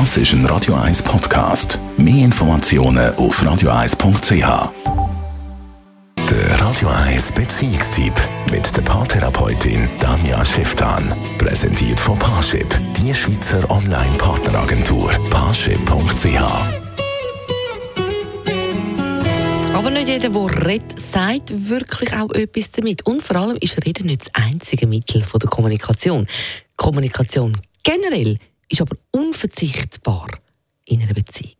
Das ist ein Radio 1 Podcast. Mehr Informationen auf radio1.ch. Der Radio 1 Beziehungstyp mit der Paartherapeutin Danja Schifftan. Präsentiert von Paarship, die Schweizer Online-Partneragentur. Paarship.ch. Aber nicht jeder, der redet, sagt wirklich auch etwas damit. Und vor allem ist Reden nicht das einzige Mittel der Kommunikation. Kommunikation generell ist aber unverzichtbar in einer Beziehung.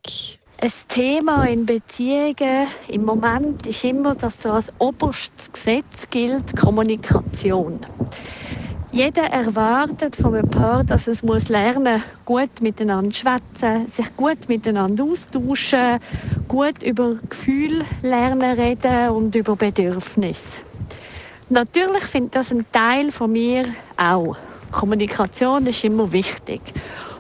Ein Thema in Beziehungen im Moment ist immer, dass so als oberstes Gesetz gilt Kommunikation. Jeder erwartet von einem Paar, dass es muss lernen, gut miteinander schwätzen, sich gut miteinander austauschen, gut über Gefühle lernen reden und über Bedürfnisse. Natürlich findet das ein Teil von mir auch. Kommunikation ist immer wichtig.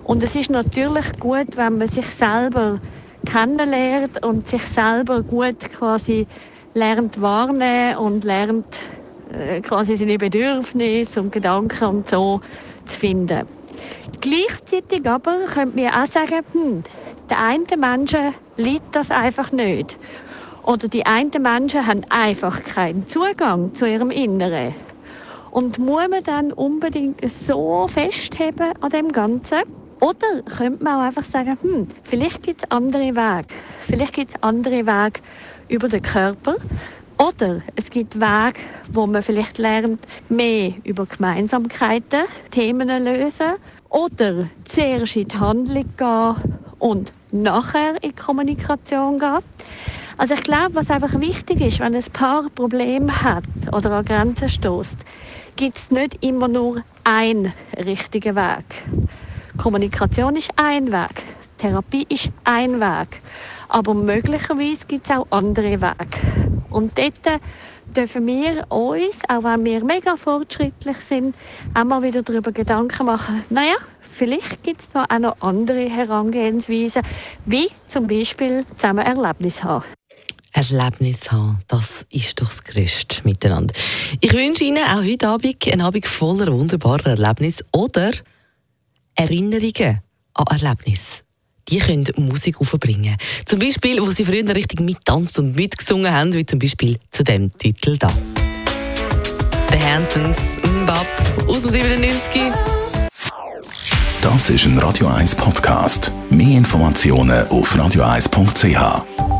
Und es ist natürlich gut, wenn man sich selber kennenlernt und sich selber gut quasi lernt wahrnehmen und lernt äh, quasi seine Bedürfnisse und Gedanken und so zu finden. Gleichzeitig aber könnte man auch sagen, hm, der einen Menschen liegt das einfach nicht. Oder die einen Menschen haben einfach keinen Zugang zu ihrem Inneren. Und muss man dann unbedingt so festheben an dem Ganzen? Oder könnte man auch einfach sagen, hm, vielleicht gibt es andere Wege. Vielleicht gibt es andere Wege über den Körper. Oder es gibt Wege, wo man vielleicht lernt, mehr über Gemeinsamkeiten, Themen lösen. Oder zuerst in die Handlung gehen und nachher in die Kommunikation gehen. Also ich glaube, was einfach wichtig ist, wenn ein Paar Probleme hat oder an Grenzen stößt, gibt es nicht immer nur einen richtigen Weg. Kommunikation ist ein Weg, Therapie ist ein Weg, aber möglicherweise gibt es auch andere Wege. Und dort dürfen wir uns, auch wenn wir mega fortschrittlich sind, auch mal wieder darüber Gedanken machen, naja, vielleicht gibt es noch auch noch andere Herangehensweisen, wie zum Beispiel zusammen Erlebnis haben. Erlebnis haben, das ist doch das Größte miteinander. Ich wünsche Ihnen auch heute Abend einen Abend voller wunderbarer Erlebnisse oder Erinnerungen an Erlebnisse die können Musik aufbringen. Zum Beispiel, wo sie früher richtig mittanzt und mitgesungen haben, wie zum Beispiel zu dem Titel da. The Hansons, Mbap aus dem 97. Das ist ein Radio 1 Podcast. Mehr Informationen auf radio1.ch.